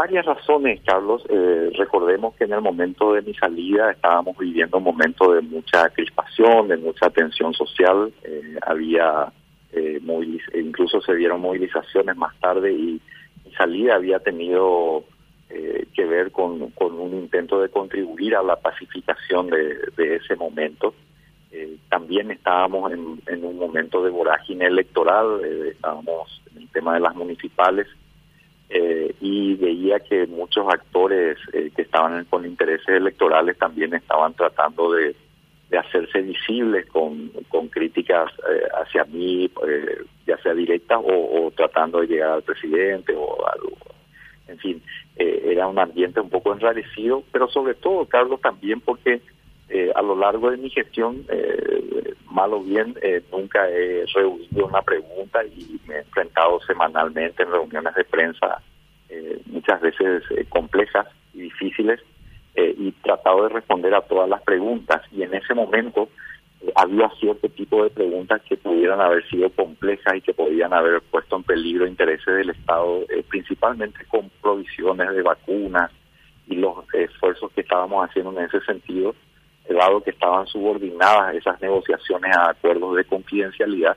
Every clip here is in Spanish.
varias razones, Carlos. Eh, recordemos que en el momento de mi salida estábamos viviendo un momento de mucha crispación, de mucha tensión social. Eh, había eh, incluso se dieron movilizaciones más tarde y mi salida había tenido eh, que ver con, un intento de contribuir a la pacificación de, ese momento. Eh, también estábamos en, un momento de vorágine electoral, estábamos en el tema de las municipales y veía que muchos actores que estaban con intereses electorales también estaban tratando de, hacerse visibles con, críticas hacia mí, ya sea directas o, o, tratando de llegar al presidente o algo. En fin, eh, era un ambiente un poco enrarecido, pero sobre todo, Carlos, también porque eh, a lo largo de mi gestión, eh, mal o bien, nunca he reunido una pregunta y me he enfrentado semanalmente en reuniones de prensa, muchas veces complejas y difíciles, y tratado de responder a todas las preguntas. Y en ese momento, había cierto tipo de preguntas que pudieran haber sido complejas y que podían haber puesto en peligro intereses del Estado, eh, principalmente con provisiones de vacunas y los esfuerzos que estábamos haciendo en ese sentido, dado que estaban subordinadas esas negociaciones a acuerdos de confidencialidad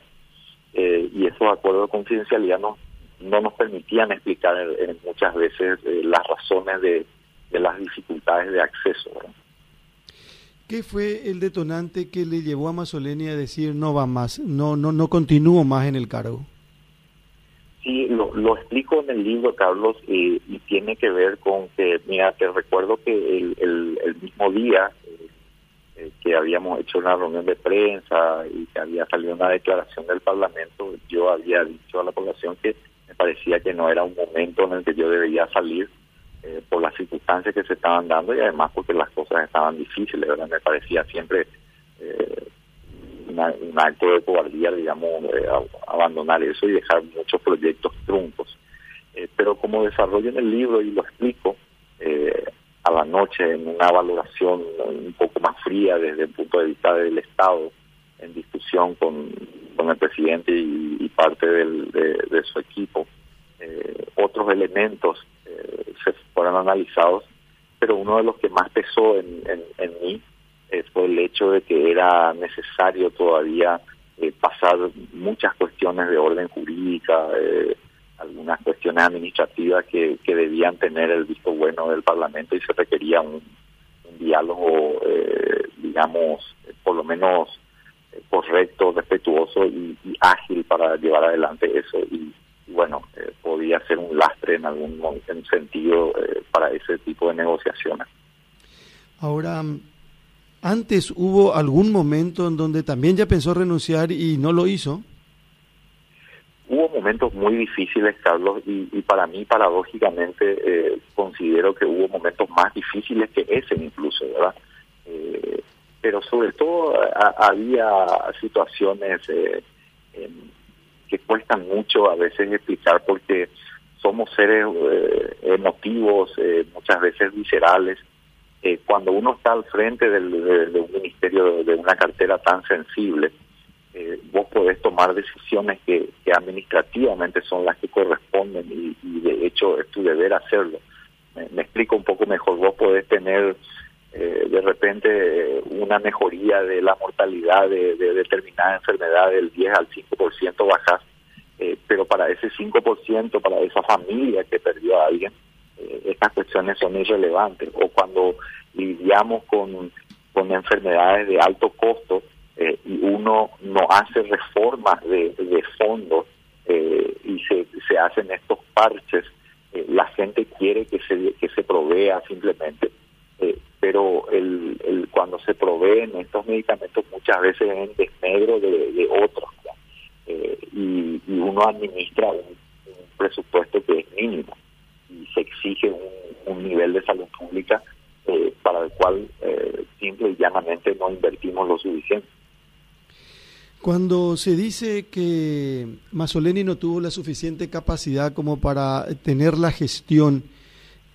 eh, y esos acuerdos de confidencialidad no, no nos permitían explicar muchas veces eh, las razones de, de, las dificultades de acceso. ¿Qué fue el detonante que le llevó a Mazzoleni a decir no va más, no no no continúo más en el cargo? Sí, lo, explico en el libro, Carlos, y, tiene que ver con que, mira, te recuerdo que el, el, mismo día eh, eh, que habíamos hecho una reunión de prensa y que había salido una declaración del Parlamento, yo había dicho a la población que me parecía que no era un momento en el que yo debería salir eh, por las circunstancias que se estaban dando y además porque las cosas estaban difíciles, ¿verdad? Me parecía siempre eh, un acto de cobardía, digamos, eh, abandonar eso y dejar muchos proyectos truncos. pero como desarrollo en el libro y lo explico a la noche en una valoración un poco más fría desde el punto de vista del Estado, en discusión con, con el presidente y, parte del, de, su equipo, otros elementos se fueron analizados, pero uno de los que más pesó en, en, mí eh, fue el hecho de que era necesario todavía eh, pasar muchas cuestiones de orden jurídica, eh, algunas cuestiones administrativas que, que debían tener el visto bueno del Parlamento y se requería un, diálogo, digamos, por lo menos correcto, respetuoso y, ágil para llevar adelante eso. Y, bueno, eh, podía ser un lastre en algún sentido eh, para ese tipo de negociaciones. Ahora, antes hubo algún momento en donde también ya pensó renunciar y no lo hizo. Hubo momentos muy difíciles, Carlos, y, para mí, paradójicamente, eh, considero que hubo momentos más difíciles que ese incluso, ¿verdad? pero sobre todo había situaciones que cuestan mucho a veces explicar porque somos seres eh, emotivos, eh, muchas veces viscerales. Eh, cuando uno está al frente del, de, un ministerio, de, una cartera tan sensible, vos podés tomar decisiones que, administrativamente son las que corresponden y, de hecho es tu deber hacerlo. Me, explico un poco mejor, vos podés tener de repente una mejoría de la mortalidad de, de determinada enfermedad del 10 al 5% bajas eh, pero para ese 5%, para esa familia que perdió a alguien, eh, estas cuestiones son irrelevantes. O cuando lidiamos con, con enfermedades de alto costo eh, uno no hace reformas de, de fondo y se, hacen estos parches, la gente quiere que se, que se provea simplemente. pero el, cuando se proveen estos medicamentos muchas veces en desmedro de, otros eh, y, uno administra un, presupuesto que es mínimo y se exige un, nivel de salud pública eh, para el cual eh, simple y llanamente no invertimos lo suficiente. Cuando se dice que Masoleni no tuvo la suficiente capacidad como para tener la gestión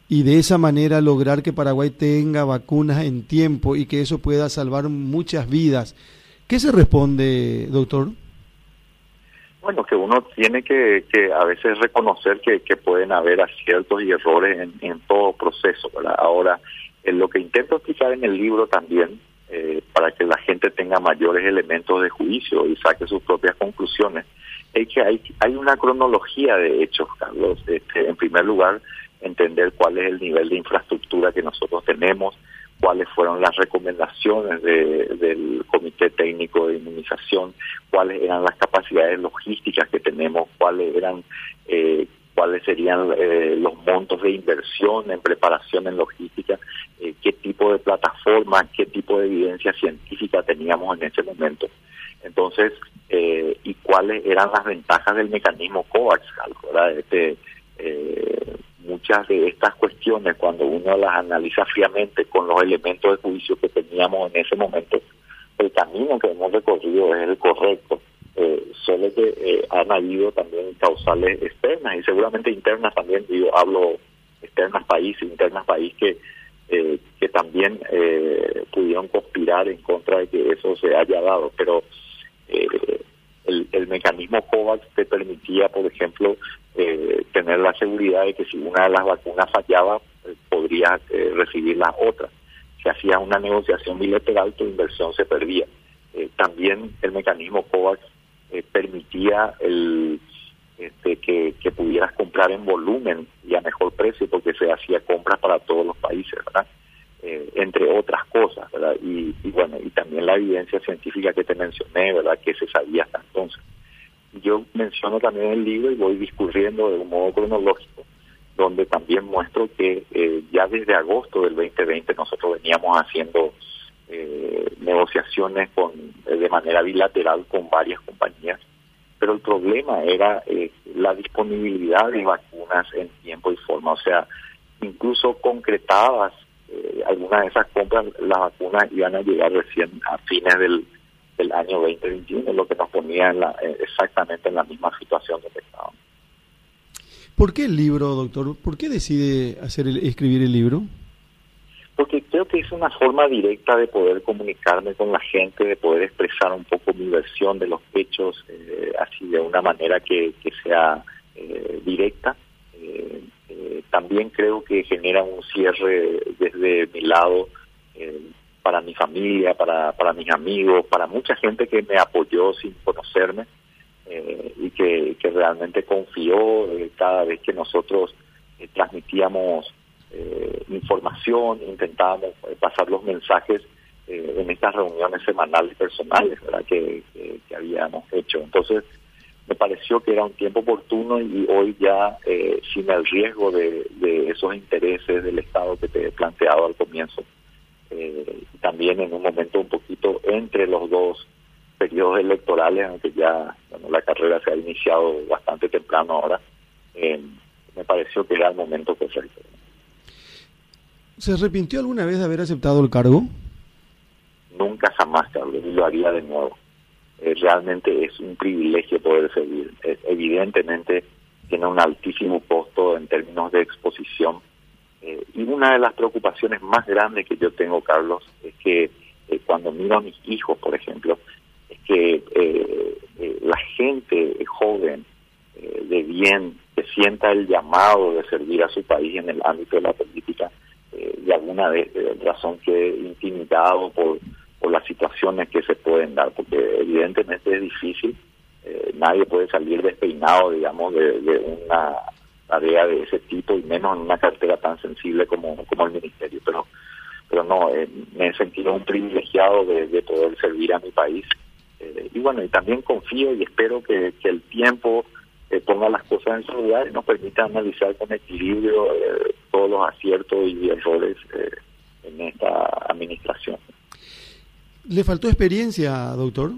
y de esa manera lograr que Paraguay tenga vacunas en tiempo y que eso pueda salvar muchas vidas, ¿qué se responde, doctor? Bueno, que uno tiene que, que a veces reconocer que, que pueden haber aciertos y errores en, todo proceso. Ahora, en lo que intento explicar en el libro también, eh, para que la gente tenga mayores elementos de juicio y saque sus propias conclusiones, es que hay, hay una cronología de hechos, Carlos. Este, en primer lugar, entender cuál es el nivel de infraestructura que nosotros tenemos, cuáles fueron las recomendaciones del Comité Técnico de Inmunización, cuáles eran las capacidades logísticas que tenemos, cuáles eran eh, cuáles serían eh, los montos de inversión en preparación en logística, eh, qué tipo de plataforma, qué tipo de evidencia científica teníamos en ese momento. Entonces, y cuáles eran las ventajas del mecanismo COVAX. Este, muchas de estas cuestiones, cuando uno las analiza fríamente con los elementos de juicio que teníamos en ese momento, el camino que hemos recorrido es el correcto. Eh, solo que eh, han habido también causales externas y seguramente internas también, digo, hablo externas país, internas país que eh, que también eh, pudieron conspirar en contra de que eso se haya dado, pero el, el mecanismo COVAX te permitía, por ejemplo, eh, tener la seguridad de que si una de las vacunas fallaba, eh, podría eh, recibir las otras. Si hacía una negociación bilateral, tu inversión se perdía. Eh, también el mecanismo COVAX permitía el este, que, pudieras comprar en volumen y a mejor precio porque se hacía compras para todos los países, ¿verdad? entre otras cosas, ¿verdad? Y, y, bueno, y también la evidencia científica que te mencioné, ¿verdad? Que se sabía hasta entonces yo menciono también el libro y voy discurriendo de un modo cronológico, donde también muestro que eh, ya desde agosto del 2020 nosotros veníamos haciendo eh, negociaciones con eh, de manera bilateral con varias compañías, pero el problema era la disponibilidad de vacunas en tiempo y forma, o sea, incluso concretadas algunas de esas compras, las vacunas iban a llegar recién a fines del el año 2021, lo que nos ponía en la, eh, exactamente en la misma situación donde estábamos. ¿Por qué el libro, doctor? ¿Por qué decide hacer el, escribir el libro? Creo que es una forma directa de poder comunicarme con la gente, de poder expresar un poco mi versión de los hechos, eh, así de una manera que, que sea eh, directa. también creo que genera un cierre desde mi lado para mi familia, para, para mis amigos, para mucha gente que me apoyó sin conocerme eh, y que, que, realmente confió eh, cada vez que nosotros eh, información, intentábamos pasar los mensajes en estas reuniones semanales personales. Que, habíamos hecho. Entonces, me pareció que era un tiempo oportuno y hoy ya sin el riesgo de, de esos intereses del Estado que te he planteado al comienzo, eh, también en un momento un poquito entre los dos periodos electorales, aunque ya la carrera se ha iniciado bastante temprano ahora, eh, me pareció que era el momento perfecto. ¿Se arrepintió alguna vez de haber aceptado el cargo? Nunca jamás, Carlos, y lo haría de nuevo. Eh, realmente es un privilegio poder servir. evidentemente tiene un altísimo costo en términos de exposición eh, y una de las preocupaciones más grandes que yo tengo, Carlos, es que eh, cuando miro a mis hijos, por ejemplo, es que eh, la gente joven de bien que sienta el llamado de servir a su país en el ámbito de la política, de alguna vez, razón que intimidado por, por las situaciones que se pueden dar, porque evidentemente es difícil, nadie puede salir despeinado, digamos, de, de una tarea de ese tipo y menos en una cartera tan sensible como, como el ministerio. Pero, pero no, eh, me he sentido un privilegiado de, poder servir a mi país. Eh, y bueno, y también confío y espero que, que el tiempo eh, ponga las cosas en su lugar y nos permita analizar con equilibrio todos los aciertos y errores en esta administración. ¿Le faltó experiencia, doctor?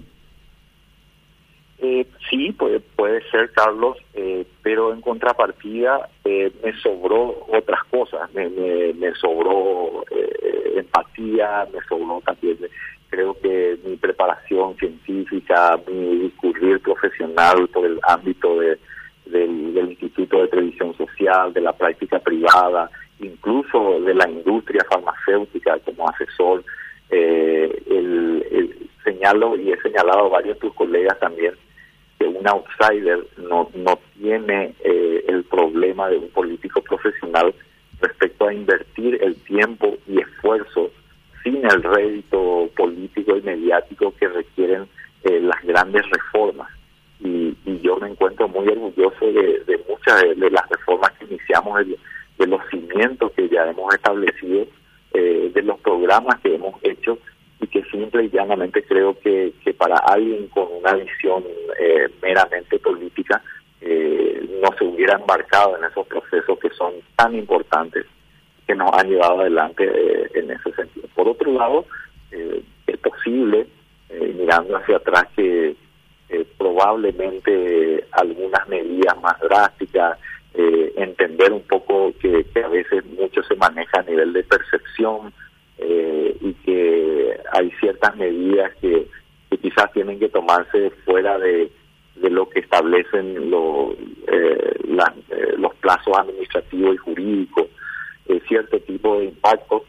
Eh, sí, puede, puede ser, Carlos, eh, pero en contrapartida eh, me sobró otras cosas, me, me, sobró eh, empatía, me sobró también, que mi preparación científica, mi discurrir profesional por el ámbito de, del, del Instituto de Televisión Social, de la práctica privada, incluso de la industria farmacéutica como asesor, el, el, señalo y he señalado a varios de tus colegas también, un outsider no, no tiene eh, el problema de un político profesional respecto a invertir el tiempo y esfuerzo sin el rédito político y mediático que requieren eh, las grandes reformas. Y, yo me encuentro muy orgulloso de, muchas de, las reformas que iniciamos, de, los cimientos que ya hemos establecido, eh, de los programas que hemos hecho y que simple y llanamente creo que, para alguien con una visión eh, meramente política no se hubiera embarcado en esos procesos que son tan importantes que nos han llevado adelante en ese sentido. Por otro lado, es posible eh, mirando hacia atrás que eh, probablemente algunas medidas más drásticas, eh, entender un poco que, a veces mucho se maneja a nivel de percepción y que hay ciertas medidas que, quizás tienen que tomarse fuera de, lo que establecen los plazos administrativos y jurídicos, cierto tipo de impactos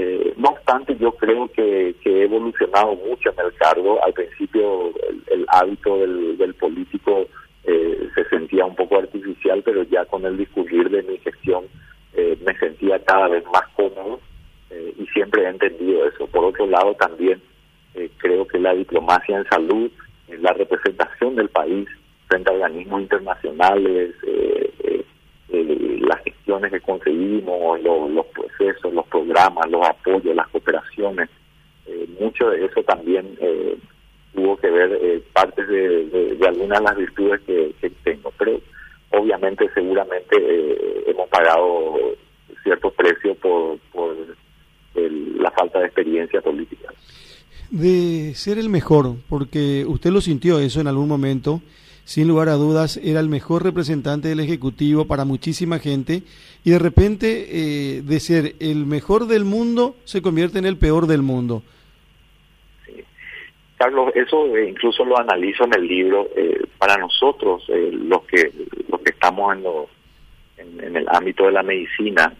eh, no obstante, yo creo que, he evolucionado mucho en el cargo. Al principio el, hábito del, político eh, se sentía un poco artificial, pero ya con el discurrir de mi gestión eh, me sentía cada vez más cómodo y siempre he entendido eso. Por otro lado, también creo que la diplomacia en salud, la representación del país frente a organismos internacionales, que conseguimos, los procesos, los programas, los apoyos, las cooperaciones, eh, mucho de eso también eh, tuvo que ver eh, parte de, algunas de las virtudes que, tengo. Pero obviamente, seguramente hemos pagado cierto precio por, por la falta de experiencia política. De ser el mejor, porque usted lo sintió eso en algún momento sin lugar a dudas, era el mejor representante del Ejecutivo para muchísima gente y de repente eh, de ser el mejor del mundo se convierte en el peor del mundo. Carlos, eso eh, incluso lo analizo en el libro. Eh, para nosotros, los que los que estamos en, lo, en, el ámbito de la medicina,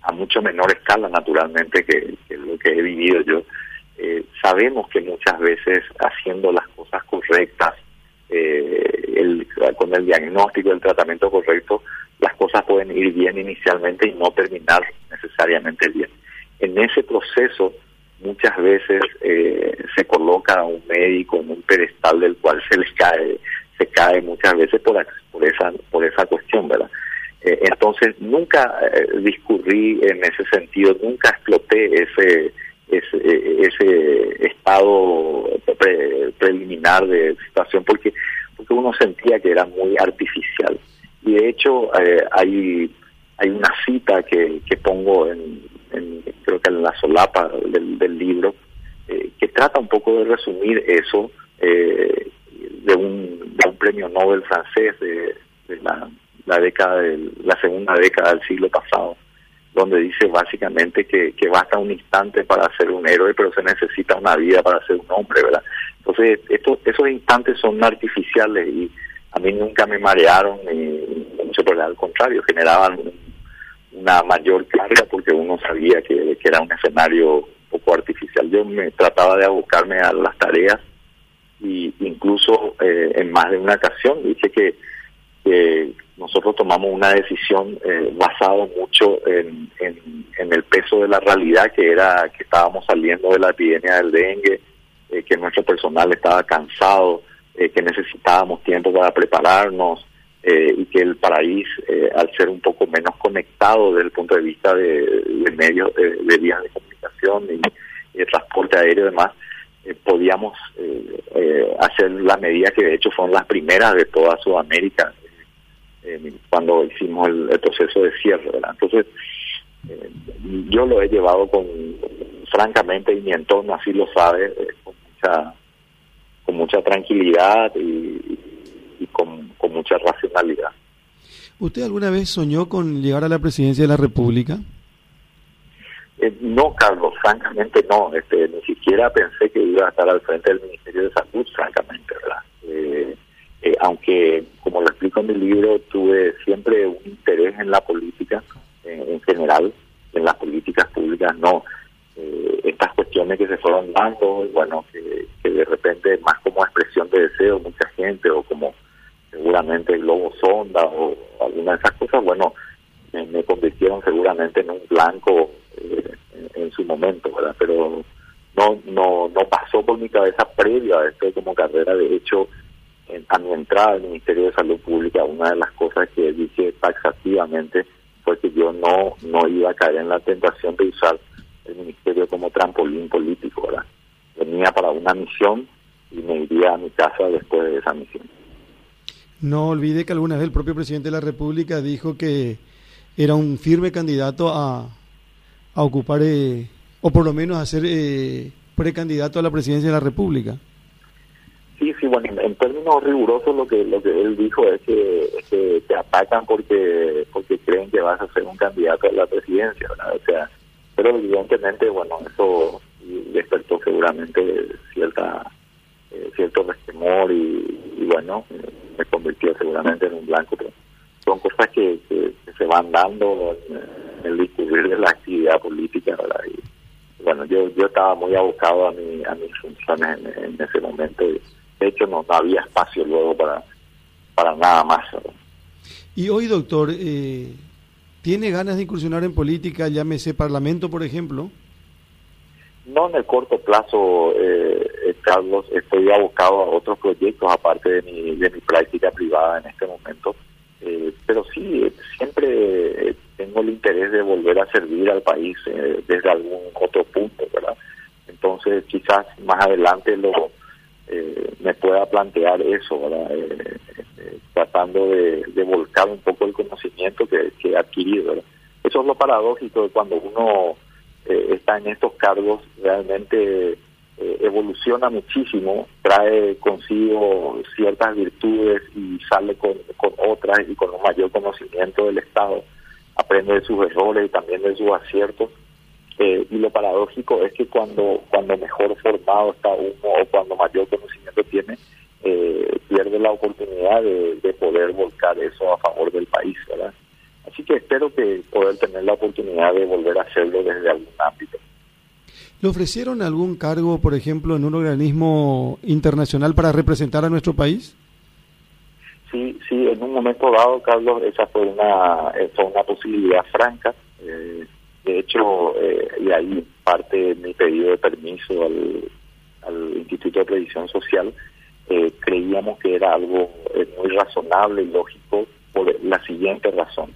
a mucho menor escala, naturalmente, que lo que he vivido yo, sabemos que muchas veces haciendo las cosas correctas, eh, con el diagnóstico el tratamiento correcto, las cosas pueden ir bien inicialmente y no terminar necesariamente bien. En ese proceso, muchas veces eh, se coloca a un médico en un pedestal del cual se les cae, se cae muchas veces por, por esa por esa cuestión, ¿verdad? Eh, entonces nunca discurrí en ese sentido, nunca exploté ese ese, estado preliminar de situación porque porque uno sentía que era muy artificial. Y de hecho eh, hay hay una cita que, que pongo en, creo que en la solapa del, libro eh, que trata un poco de resumir eso eh, de, un, de un premio Nobel francés de, la, la década de, la segunda década del siglo pasado donde dice básicamente que, que basta un instante para ser un héroe, pero se necesita una vida para ser un hombre, ¿verdad? Entonces, esto, esos instantes son artificiales y a mí nunca me marearon, ni mucho por el contrario, generaban una mayor carga porque uno sabía que, que era un escenario un poco artificial. Yo me trataba de abocarme a las tareas y incluso eh, en más de una ocasión dije que, que nosotros tomamos una decisión eh, basado mucho en, en, el peso de la realidad que era que estábamos saliendo de la epidemia del dengue, eh, que nuestro personal estaba cansado, eh, que necesitábamos tiempo para prepararnos eh, y que el país, al ser un poco menos conectado desde el punto de vista de, medios, de, vías de comunicación y, de transporte aéreo y demás, podíamos hacer las medidas que de hecho fueron las primeras de toda Sudamérica cuando hicimos el, proceso de cierre. Entonces, yo lo he llevado con, francamente, y mi entorno así lo sabe, con mucha con mucha tranquilidad y, con, mucha racionalidad. ¿Usted alguna vez soñó con llegar a la presidencia de la República? Eh, no, Carlos, francamente no. Este, ni siquiera pensé que iba a estar al frente del Ministerio de Salud, francamente, ¿verdad? Eh, eh, aunque, como lo explico en mi libro, tuve siempre un interés en la política en general, en las políticas públicas, no eh, estas cuestiones que se fueron dando, bueno, que, de repente más como expresión de deseo mucha gente o como seguramente globo sonda o alguna de esas cosas, bueno, me, convirtieron seguramente en un blanco eh, en, su momento, ¿verdad? Pero no, no, no pasó por mi cabeza previo a esto como carrera. De hecho, a mi entrada al Ministerio de Salud Pública, una de las cosas que dije taxativamente fue que yo no, no iba a caer en la tentación de usar el Ministerio como trampolín político, ¿verdad? Venía para una misión y me iría a mi casa después de esa misión. No olvide que alguna vez el propio presidente de la República dijo que era un firme candidato a, a ocupar, eh, o por lo menos a ser eh, precandidato a la presidencia de la República. Sí, sí, bueno, en, términos rigurosos lo que lo que él dijo es que, te atacan porque porque creen que vas a ser un candidato a la presidencia, ¿verdad? O sea, pero evidentemente, bueno, eso despertó seguramente cierta eh, cierto resquemor y, bueno, me convirtió seguramente en un blanco, pero son cosas que, se van dando en, el discurrir de la actividad política, ¿verdad? Y bueno, yo yo estaba muy abocado a, mi, a mis funciones en, ese momento. De hecho, no, había espacio luego para, para nada más. Y hoy, doctor, eh, ¿tiene ganas de incursionar en política, llámese Parlamento, por ejemplo? No en el corto plazo, eh, eh, Carlos, estoy abocado a otros proyectos aparte de mi, de mi práctica privada en este momento. Eh, pero sí, siempre tengo el interés de volver a servir al país desde algún otro punto, ¿verdad? Entonces, quizás más adelante lo me pueda plantear eso, ¿verdad? tratando de, volcar un poco el conocimiento que, que he adquirido. Eso es lo paradójico de cuando uno eh, está en estos cargos realmente eh, evoluciona muchísimo, trae consigo ciertas virtudes y sale con, otras y con un mayor conocimiento del Estado, aprende de sus errores y también de sus aciertos. Eh, y lo paradójico es que cuando cuando mejor formado está uno o cuando mayor conocimiento tiene, pierde la oportunidad de, de poder volcar eso a favor del país, ¿verdad? Así que espero que poder tener la oportunidad de volver a hacerlo desde algún ámbito. ¿Le ofrecieron algún cargo, por ejemplo, en un organismo internacional para representar a nuestro país? Sí, sí, en un momento dado, Carlos, esa fue una, eh, fue una posibilidad franca. Eh, de hecho, eh, y ahí parte mi pedido de permiso al, Instituto de Previsión Social, creíamos que era algo muy razonable y lógico por la siguiente razón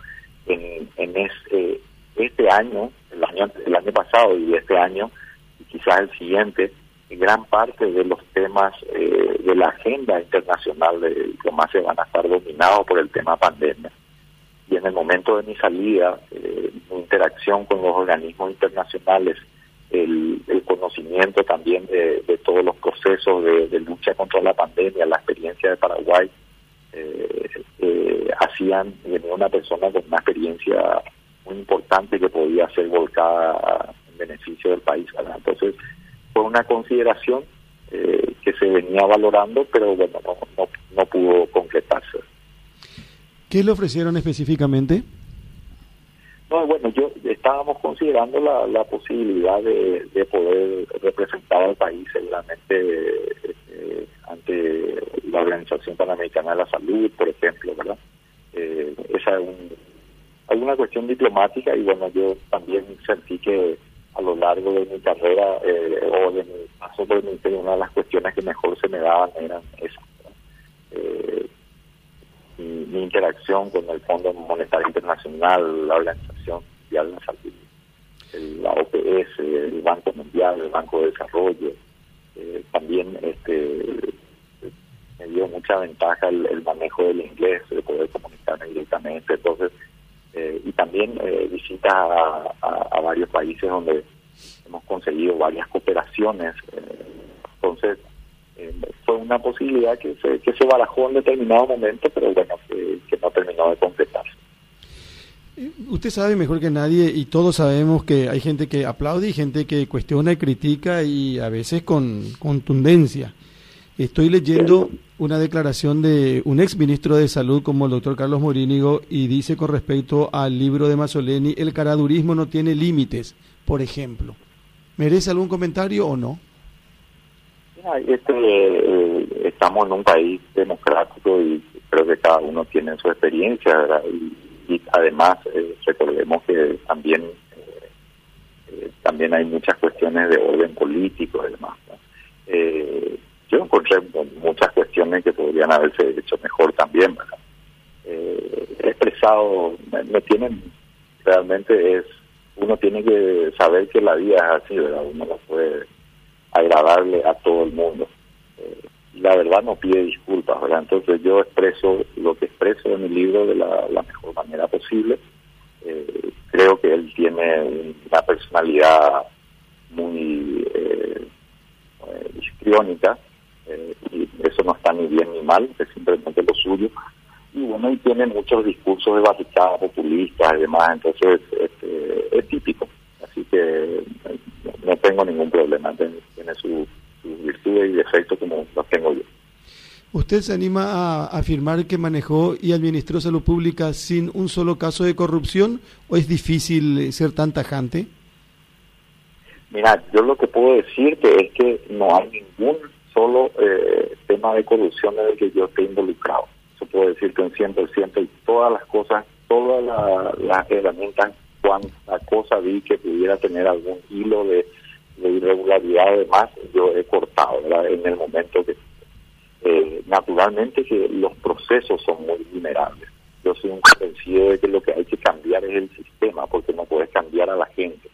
en, en eh, este año, el año, el año pasado y este año, y quizás el siguiente, gran parte de los temas eh, de la agenda internacional de diplomacia van a estar dominados por el tema pandemia. Y en el momento de mi salida, eh, mi interacción con los organismos internacionales, el, conocimiento también de, todos los procesos de, de, lucha contra la pandemia, la experiencia de Paraguay, eh, eh, hacían venía una persona con una experiencia muy importante que podía ser volcada en beneficio del país. Entonces, fue una consideración eh, que se venía valorando, pero bueno, no, no, pudo concretarse. ¿Qué le ofrecieron específicamente? No, bueno, yo estábamos considerando la, posibilidad de, de poder representar al país seguramente eh, ante la Organización Panamericana de la Salud, por ejemplo, ¿verdad? Eh, esa es un, alguna cuestión diplomática y bueno, yo también sentí que a lo largo de mi carrera eh, o de mi paso por el ministerio, una de las cuestiones que mejor se me daban eran esas. Eh, mi, interacción con el Fondo Monetario Internacional, la Organización Mundial de la Salud, la OPS, el Banco Mundial, el Banco de Desarrollo, eh, también este me dio mucha ventaja el, manejo del inglés, de poder comunicarme directamente. Entonces, eh, y también eh, visitas a, varios países donde hemos conseguido varias cooperaciones. Eh, entonces, una posibilidad que se, que se barajó en determinado momento, pero bueno, que, que no terminó de completarse. Usted sabe mejor que nadie y todos sabemos que hay gente que aplaude y gente que cuestiona y critica y a veces con contundencia. Estoy leyendo una declaración de un ex ministro de Salud como el doctor Carlos Morínigo y dice con respecto al libro de Mazzoleni, el caradurismo no tiene límites, por ejemplo. ¿Merece algún comentario o no? Este, eh, estamos en un país democrático y creo que cada uno tiene su experiencia, y, además eh, recordemos que también eh, también hay muchas cuestiones de orden político y demás. yo encontré muchas cuestiones que podrían haberse hecho mejor también. he expresado, me, tienen, realmente es, uno tiene que saber que la vida es así, ¿verdad? Uno no puede agradarle a todo el mundo la verdad no pide disculpas, ¿verdad? Entonces yo expreso lo que expreso en mi libro de la, mejor manera posible. Eh, creo que él tiene una personalidad muy eh, eh histriónica eh, y eso no está ni bien ni mal, es simplemente lo suyo. Y bueno, y tiene muchos discursos de barricadas populistas y demás, entonces este, es típico. Así que no tengo ningún problema, tiene su virtudes y defectos como los tengo yo. ¿Usted se anima a afirmar que manejó y administró salud pública sin un solo caso de corrupción o es difícil ser tan tajante? Mira, yo lo que puedo decirte es que no hay ningún solo eh, tema de corrupción en el que yo esté involucrado. Eso puedo decirte un 100% y todas las cosas, todas las herramientas, cuánta cosa vi que pudiera tener algún hilo de de irregularidad además yo he cortado en el momento que eh, naturalmente que los procesos son muy vulnerables. Yo soy un convencido de que lo que hay que cambiar es el sistema porque no puedes cambiar a la gente.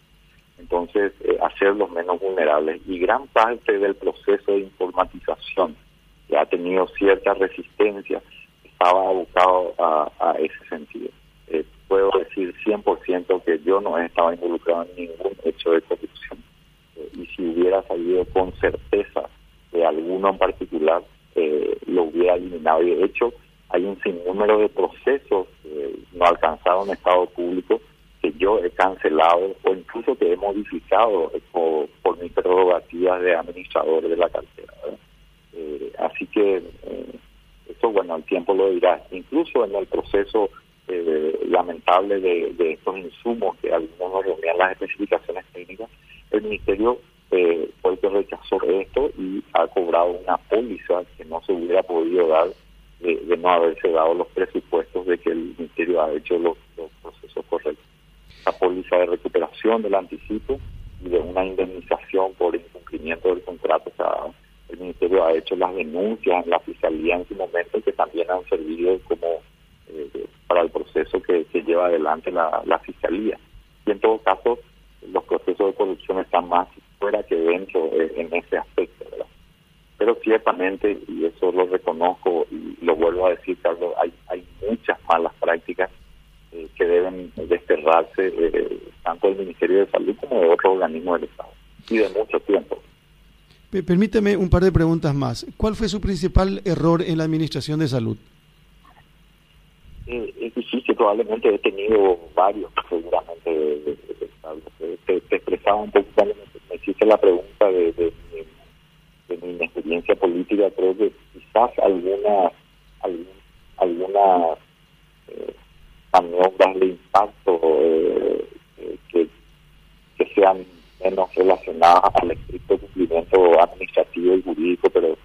Entonces eh, hacerlos menos vulnerables. Y gran parte del proceso de informatización que ha tenido cierta resistencia estaba abocado a, ese sentido. Eh, puedo decir 100% que yo no he estado involucrado en ningún hecho de corrupción y si hubiera salido con certeza de alguno en particular, eh, lo hubiera eliminado. Y de hecho, hay un sinnúmero de procesos que no alcanzaron estado público que yo he cancelado o incluso que he modificado por, por mis prerrogativas de administrador de la cartera. Eh, así que eh, eso, bueno, el tiempo lo dirá. Incluso en el proceso lamentable de, de, estos insumos que algunos no reunían las especificaciones técnicas, el Ministerio eh, fue el que rechazó esto y ha cobrado una póliza que no se hubiera podido dar de, no haberse dado los presupuestos de que el Ministerio ha hecho los, procesos correctos. La póliza de recuperación del anticipo y de una indemnización por incumplimiento del contrato. O el Ministerio ha hecho las denuncias en la Fiscalía en su momento que también han servido como eh, para el proceso que, lleva adelante la, la Fiscalía. Y en todo caso, los procesos de corrupción están más fuera que dentro eh, en ese aspecto, ¿verdad? Pero ciertamente, y eso lo reconozco y lo vuelvo a decir, Carlos, hay, hay muchas malas prácticas eh, que deben desterrarse eh, tanto del Ministerio de Salud como de otros organismos del Estado, y de mucho tiempo. Permíteme un par de preguntas más. ¿Cuál fue su principal error en la administración de salud? es difícil, probablemente he tenido varios, seguramente te, expresaba un poco cuando me, hiciste la pregunta de, de, mi experiencia política, creo que quizás algunas algunas eh, maniobras de impacto eh, eh, que, que sean menos relacionadas al estricto cumplimiento administrativo y jurídico, pero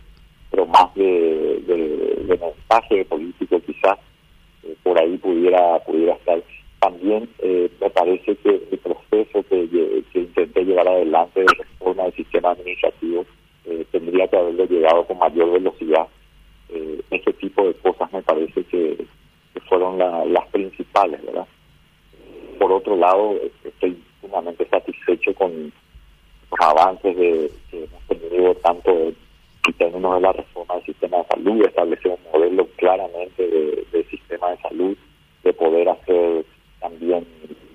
pero más de, de, mensaje político quizás eh, por ahí pudiera pudiera estar también eh, me parece que el proceso que, intenté llevar adelante de reforma del sistema administrativo eh, tendría que haberlo llegado con mayor velocidad. Eh, ese tipo de cosas me parece que, fueron las principales, ¿verdad? Por otro lado, estoy sumamente satisfecho con los avances de, que hemos tenido tanto en términos de la reforma del sistema de salud, establecer un modelo claramente de, de sistema de salud, de poder hacer también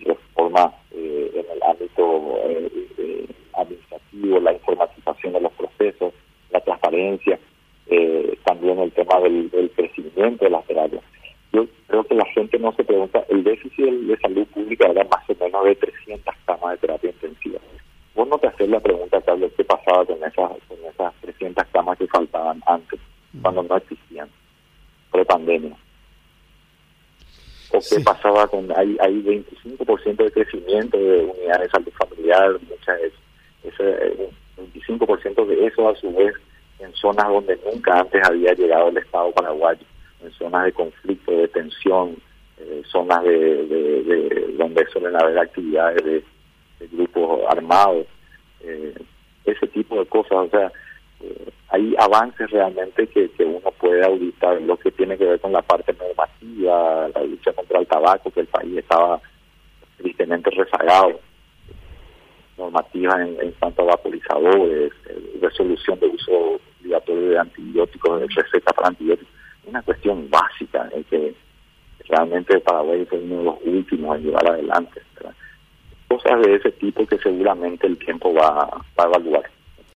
reforma eh, en el ámbito eh, administrativo, la informatización de los procesos, la transparencia, eh, también el tema del, crecimiento de las terapias. Yo creo que la gente no se pregunta, el déficit de salud pública era más o menos de 300 camas de terapia intensiva. Vos no te haces la pregunta, Carlos, qué pasaba con esas, con esas 300 camas que faltaban antes, cuando no existían, pre-pandemia o qué pasaba con hay hay 25% de crecimiento de unidades de salud familiar muchas ese 25% de eso a su vez en zonas donde nunca antes había llegado el Estado paraguayo en zonas de conflicto, de tensión, eh, zonas de, donde suelen haber actividades de, grupos armados, eh, ese tipo de cosas. O sea, eh, hay avances realmente que, uno puede auditar, lo que tiene que ver con la parte normativa, la lucha contra el tabaco, que el país estaba tristemente rezagado normativa en, en cuanto a vaporizadores, resolución de uso obligatorio de antibióticos, de receta para antibióticos, una cuestión básica eh, que realmente Paraguay fue uno de los últimos en llevar adelante. Cosas de ese tipo que seguramente el tiempo va, va a evaluar.